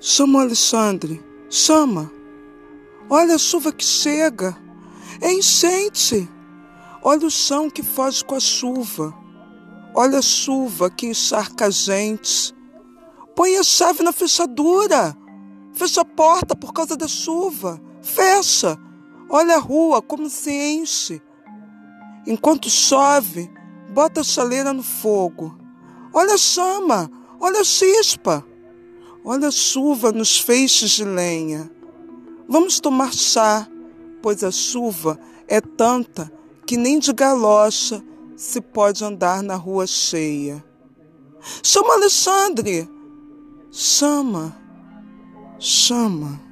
Chama o Alexandre, chama. Olha a chuva que chega. É enchente. Olha o chão que foge com a chuva. Olha a chuva que encharca a gente. Põe a chave na fechadura. Fecha a porta por causa da chuva. Fecha. Olha a rua como se enche. Enquanto chove, bota a chaleira no fogo. Olha a chama, olha a chispa. Olha a chuva nos feixes de lenha. Vamos tomar chá, pois a chuva é tanta que nem de galocha se pode andar na rua cheia. Chama Alexandre! Chama, chama.